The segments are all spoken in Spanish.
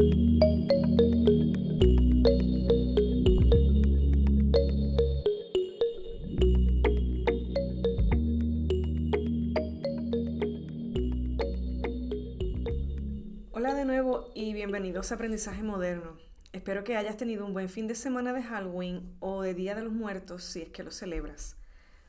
Hola de nuevo y bienvenidos a Aprendizaje Moderno. Espero que hayas tenido un buen fin de semana de Halloween o de Día de los Muertos si es que lo celebras.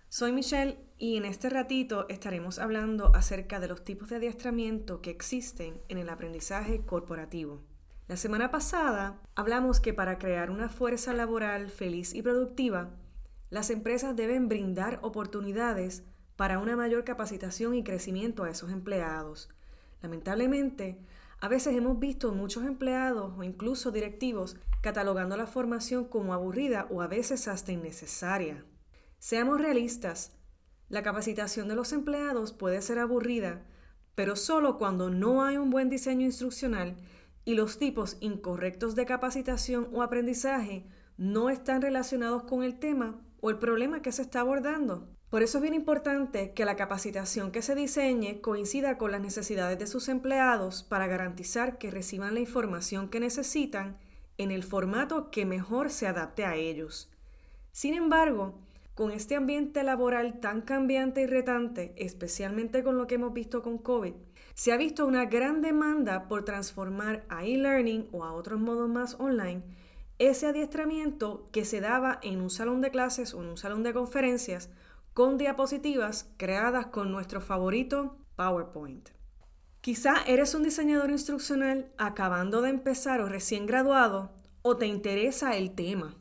Soy Michelle y en este ratito estaremos hablando acerca de los tipos de adiestramiento que existen en el aprendizaje corporativo. La semana pasada hablamos que para crear una fuerza laboral feliz y productiva, las empresas deben brindar oportunidades para una mayor capacitación y crecimiento a esos empleados. Lamentablemente, a veces hemos visto muchos empleados o incluso directivos catalogando la formación como aburrida o a veces hasta innecesaria. Seamos realistas, la capacitación de los empleados puede ser aburrida, pero solo cuando no hay un buen diseño instruccional y los tipos incorrectos de capacitación o aprendizaje no están relacionados con el tema o el problema que se está abordando. Por eso es bien importante que la capacitación que se diseñe coincida con las necesidades de sus empleados para garantizar que reciban la información que necesitan en el formato que mejor se adapte a ellos. Sin embargo, con este ambiente laboral tan cambiante y retante, especialmente con lo que hemos visto con COVID, se ha visto una gran demanda por transformar a e-learning o a otros modos más online ese adiestramiento que se daba en un salón de clases o en un salón de conferencias con diapositivas creadas con nuestro favorito PowerPoint. Quizá eres un diseñador instruccional acabando de empezar o recién graduado o te interesa el tema.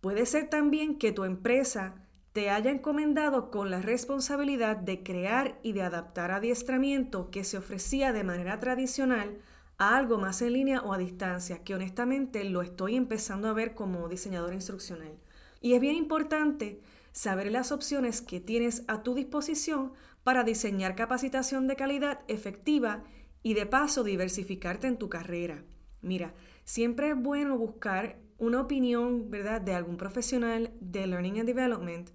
Puede ser también que tu empresa te haya encomendado con la responsabilidad de crear y de adaptar adiestramiento que se ofrecía de manera tradicional a algo más en línea o a distancia, que honestamente lo estoy empezando a ver como diseñador instruccional. Y es bien importante saber las opciones que tienes a tu disposición para diseñar capacitación de calidad efectiva y de paso diversificarte en tu carrera. Mira, siempre es bueno buscar una opinión, ¿verdad?, de algún profesional de Learning and Development,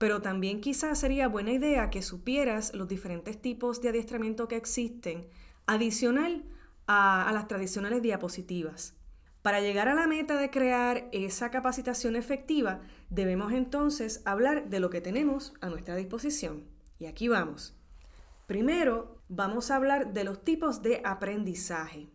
pero también quizás sería buena idea que supieras los diferentes tipos de adiestramiento que existen, adicional a, a las tradicionales diapositivas. Para llegar a la meta de crear esa capacitación efectiva, debemos entonces hablar de lo que tenemos a nuestra disposición. Y aquí vamos. Primero, vamos a hablar de los tipos de aprendizaje.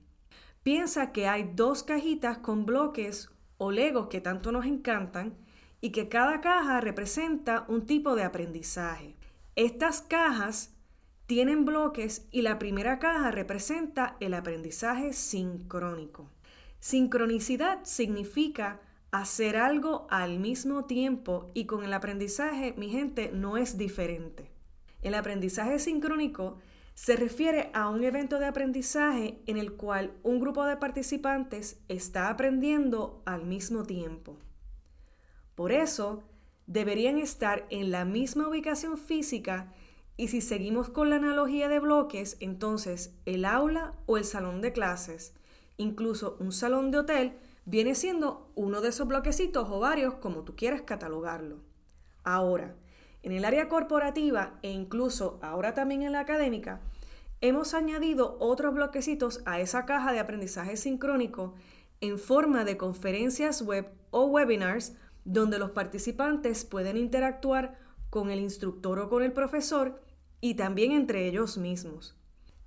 Piensa que hay dos cajitas con bloques o legos que tanto nos encantan y que cada caja representa un tipo de aprendizaje. Estas cajas tienen bloques y la primera caja representa el aprendizaje sincrónico. Sincronicidad significa hacer algo al mismo tiempo y con el aprendizaje, mi gente, no es diferente. El aprendizaje sincrónico se refiere a un evento de aprendizaje en el cual un grupo de participantes está aprendiendo al mismo tiempo. Por eso, deberían estar en la misma ubicación física y si seguimos con la analogía de bloques, entonces el aula o el salón de clases Incluso un salón de hotel viene siendo uno de esos bloquecitos o varios como tú quieras catalogarlo. Ahora, en el área corporativa e incluso ahora también en la académica, hemos añadido otros bloquecitos a esa caja de aprendizaje sincrónico en forma de conferencias web o webinars donde los participantes pueden interactuar con el instructor o con el profesor y también entre ellos mismos.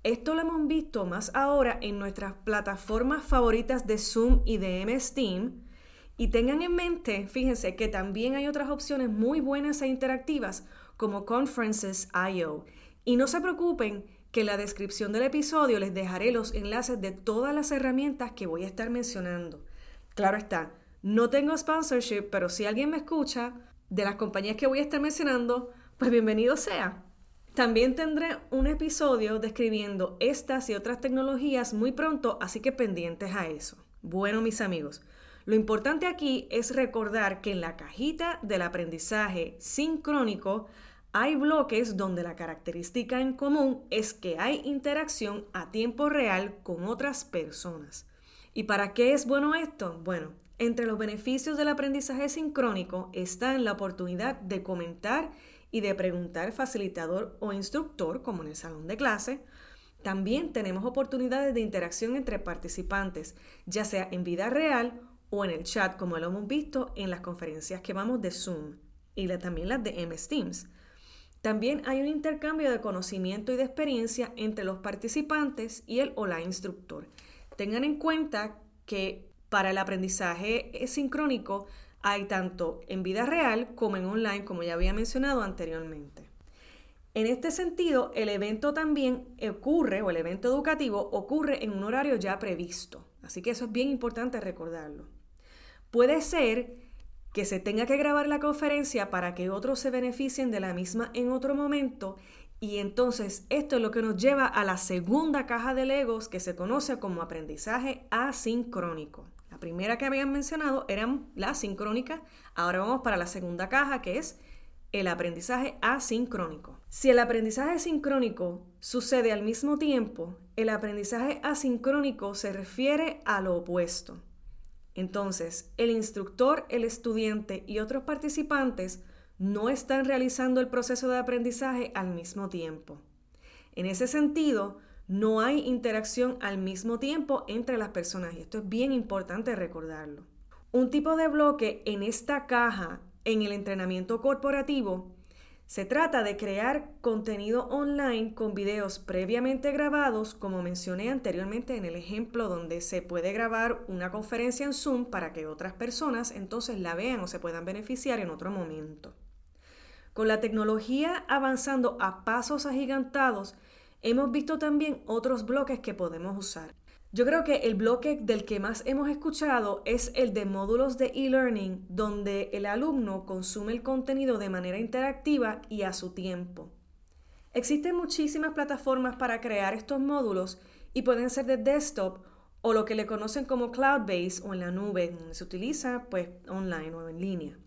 Esto lo hemos visto más ahora en nuestras plataformas favoritas de Zoom y de MS Team. Y tengan en mente, fíjense que también hay otras opciones muy buenas e interactivas como Conferences.io. Y no se preocupen que en la descripción del episodio les dejaré los enlaces de todas las herramientas que voy a estar mencionando. Claro está, no tengo sponsorship, pero si alguien me escucha de las compañías que voy a estar mencionando, pues bienvenido sea. También tendré un episodio describiendo estas y otras tecnologías muy pronto, así que pendientes a eso. Bueno, mis amigos, lo importante aquí es recordar que en la cajita del aprendizaje sincrónico hay bloques donde la característica en común es que hay interacción a tiempo real con otras personas. ¿Y para qué es bueno esto? Bueno, entre los beneficios del aprendizaje sincrónico está en la oportunidad de comentar y de preguntar facilitador o instructor, como en el salón de clase, También tenemos oportunidades de interacción entre participantes, ya sea en vida real o en el chat, como lo hemos visto en las conferencias que vamos de Zoom y también las de MS Teams. También hay un intercambio de conocimiento y de experiencia entre los participantes y el o la instructor. Tengan en cuenta que para el aprendizaje sincrónico hay tanto en vida real como en online, como ya había mencionado anteriormente. En este sentido, el evento también ocurre, o el evento educativo ocurre en un horario ya previsto. Así que eso es bien importante recordarlo. Puede ser que se tenga que grabar la conferencia para que otros se beneficien de la misma en otro momento y entonces esto es lo que nos lleva a la segunda caja de Legos que se conoce como aprendizaje asincrónico. Primera que habían mencionado era la sincrónica, ahora vamos para la segunda caja que es el aprendizaje asincrónico. Si el aprendizaje sincrónico sucede al mismo tiempo, el aprendizaje asincrónico se refiere a lo opuesto. Entonces, el instructor, el estudiante y otros participantes no están realizando el proceso de aprendizaje al mismo tiempo. En ese sentido, no hay interacción al mismo tiempo entre las personas y esto es bien importante recordarlo. Un tipo de bloque en esta caja en el entrenamiento corporativo se trata de crear contenido online con videos previamente grabados, como mencioné anteriormente en el ejemplo donde se puede grabar una conferencia en Zoom para que otras personas entonces la vean o se puedan beneficiar en otro momento. Con la tecnología avanzando a pasos agigantados, hemos visto también otros bloques que podemos usar. Yo creo que el bloque del que más hemos escuchado es el de módulos de e-learning, donde el alumno consume el contenido de manera interactiva y a su tiempo. Existen muchísimas plataformas para crear estos módulos y pueden ser de desktop o lo que le conocen como cloud-based o en la nube, donde se utiliza pues online o en línea.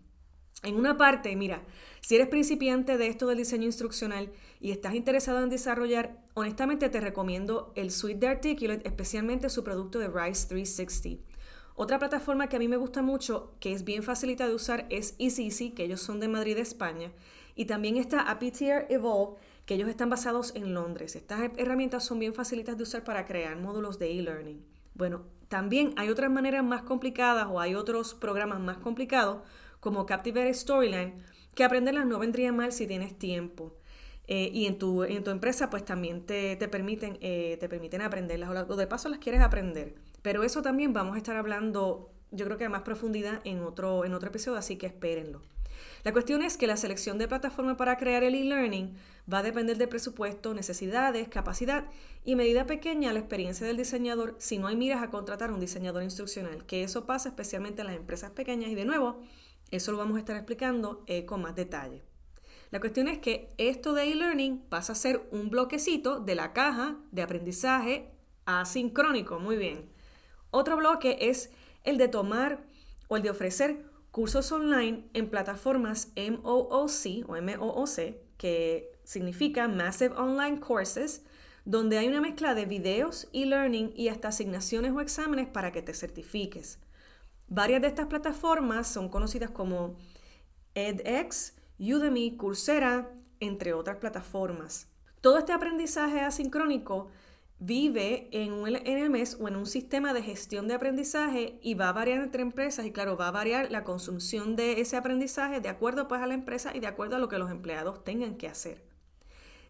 En una parte, mira, si eres principiante de esto del diseño instruccional y estás interesado en desarrollar, honestamente te recomiendo el suite de Articulate, especialmente su producto de Rise 360. Otra plataforma que a mí me gusta mucho, que es bien facilita de usar, es EasyEasy, que ellos son de Madrid, España. Y también está Apitier Evolve, que ellos están basados en Londres. Estas herramientas son bien facilitas de usar para crear módulos de e-learning. Bueno, también hay otras maneras más complicadas o hay otros programas más complicados como Captivate Storyline, que aprenderlas no vendría mal si tienes tiempo. Eh, y en tu, en tu empresa pues también te, permiten, eh, te permiten aprenderlas o de paso las quieres aprender. Pero eso también vamos a estar hablando yo creo que a más profundidad en otro, en otro episodio, así que espérenlo. La cuestión es que la selección de plataforma para crear el e-learning va a depender de presupuesto, necesidades, capacidad y medida pequeña la experiencia del diseñador si no hay miras a contratar un diseñador instruccional, que eso pasa especialmente en las empresas pequeñas y de nuevo, eso lo vamos a estar explicando eh, con más detalle. La cuestión es que esto de e-learning pasa a ser un bloquecito de la caja de aprendizaje asincrónico. Muy bien. Otro bloque es el de tomar o el de ofrecer cursos online en plataformas MOOC o MOOC, que significa Massive Online Courses, donde hay una mezcla de videos, e-learning y hasta asignaciones o exámenes para que te certifiques. Varias de estas plataformas son conocidas como edX, Udemy, Coursera, entre otras plataformas. Todo este aprendizaje asincrónico vive en un LMS o en un sistema de gestión de aprendizaje y va a variar entre empresas y claro, va a variar la consumción de ese aprendizaje de acuerdo pues a la empresa y de acuerdo a lo que los empleados tengan que hacer.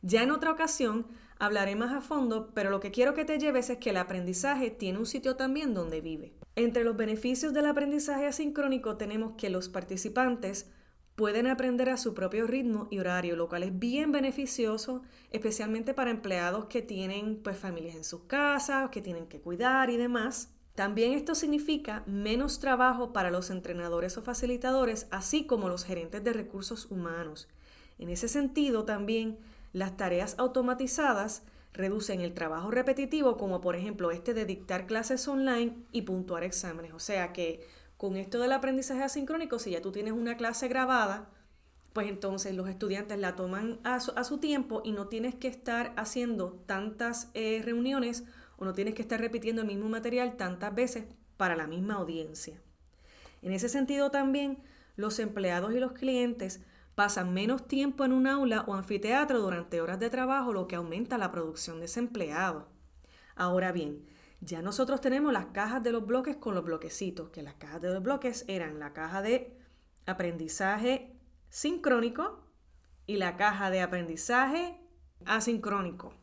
Ya en otra ocasión hablaré más a fondo, pero lo que quiero que te lleves es que el aprendizaje tiene un sitio también donde vive. Entre los beneficios del aprendizaje asincrónico tenemos que los participantes pueden aprender a su propio ritmo y horario, lo cual es bien beneficioso, especialmente para empleados que tienen pues familias en sus casas, que tienen que cuidar y demás. También esto significa menos trabajo para los entrenadores o facilitadores, así como los gerentes de recursos humanos. En ese sentido, también las tareas automatizadas reducen el trabajo repetitivo, como por ejemplo este de dictar clases online y puntuar exámenes. O sea que con esto del aprendizaje asincrónico, si ya tú tienes una clase grabada, pues entonces los estudiantes la toman a su, tiempo y no tienes que estar haciendo tantas eh, reuniones o no tienes que estar repitiendo el mismo material tantas veces para la misma audiencia. En ese sentido también, los empleados y los clientes pasan menos tiempo en un aula o anfiteatro durante horas de trabajo, lo que aumenta la producción de ese empleado. Ahora bien, ya nosotros tenemos las cajas de los bloques con los bloquecitos, que las cajas de los bloques eran la caja de aprendizaje sincrónico y la caja de aprendizaje asincrónico.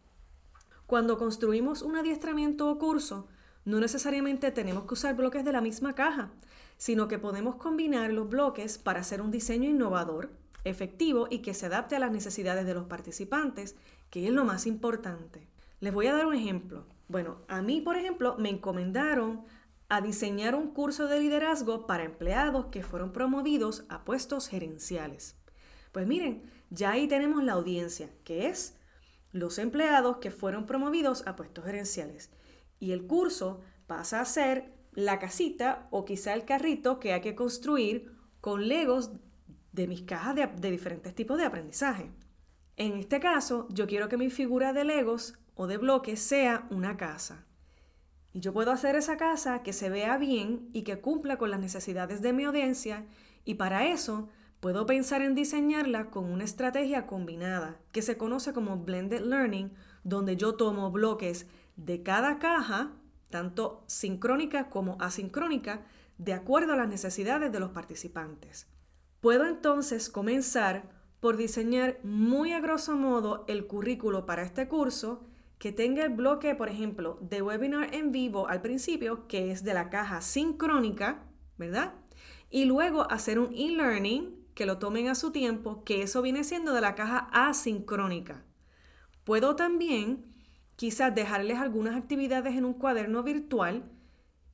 Cuando construimos un adiestramiento o curso, no necesariamente tenemos que usar bloques de la misma caja, sino que podemos combinar los bloques para hacer un diseño innovador, efectivo y que se adapte a las necesidades de los participantes, que es lo más importante. Les voy a dar un ejemplo. Bueno, a mí, por ejemplo, me encomendaron a diseñar un curso de liderazgo para empleados que fueron promovidos a puestos gerenciales. Pues miren, ya ahí tenemos la audiencia, que es los empleados que fueron promovidos a puestos gerenciales. Y el curso pasa a ser la casita o quizá el carrito que hay que construir con legos de mis cajas de, diferentes tipos de aprendizaje. En este caso, yo quiero que mi figura de legos o de bloques sea una casa. Y yo puedo hacer esa casa que se vea bien y que cumpla con las necesidades de mi audiencia y para eso puedo pensar en diseñarla con una estrategia combinada que se conoce como blended learning, donde yo tomo bloques de cada caja, tanto sincrónica como asincrónica, de acuerdo a las necesidades de los participantes. Puedo entonces comenzar por diseñar muy a grosso modo el currículo para este curso que tenga el bloque, por ejemplo, de webinar en vivo al principio, que es de la caja sincrónica, ¿verdad? Y luego hacer un e-learning, que lo tomen a su tiempo, que eso viene siendo de la caja asincrónica. Puedo también quizás dejarles algunas actividades en un cuaderno virtual,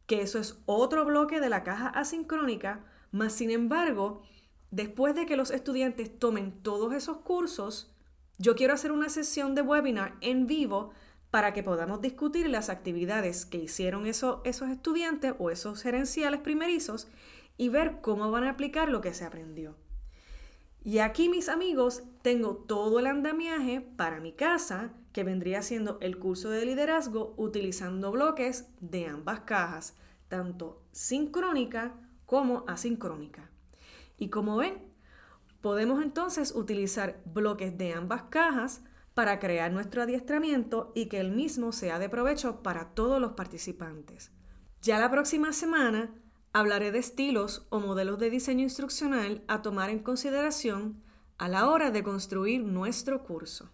que eso es otro bloque de la caja asincrónica, más sin embargo, después de que los estudiantes tomen todos esos cursos, yo quiero hacer una sesión de webinar en vivo para que podamos discutir las actividades que hicieron esos estudiantes o esos gerenciales primerizos y ver cómo van a aplicar lo que se aprendió. Y aquí, mis amigos, tengo todo el andamiaje para mi casa, que vendría siendo el curso de liderazgo utilizando bloques de ambas cajas, tanto sincrónica como asincrónica. Y como ven, Podemos entonces utilizar bloques de ambas cajas para crear nuestro adiestramiento y que el mismo sea de provecho para todos los participantes. Ya la próxima semana hablaré de estilos o modelos de diseño instruccional a tomar en consideración a la hora de construir nuestro curso.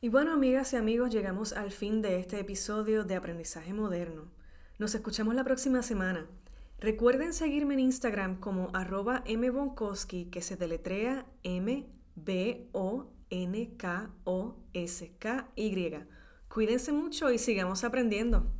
Y bueno, amigas y amigos, llegamos al fin de este episodio de Aprendizaje Moderno. Nos escuchamos la próxima semana. Recuerden seguirme en Instagram como arroba mbonkowski, que se deletrea M-B-O-N-K-O-S-K-Y. Cuídense mucho y sigamos aprendiendo.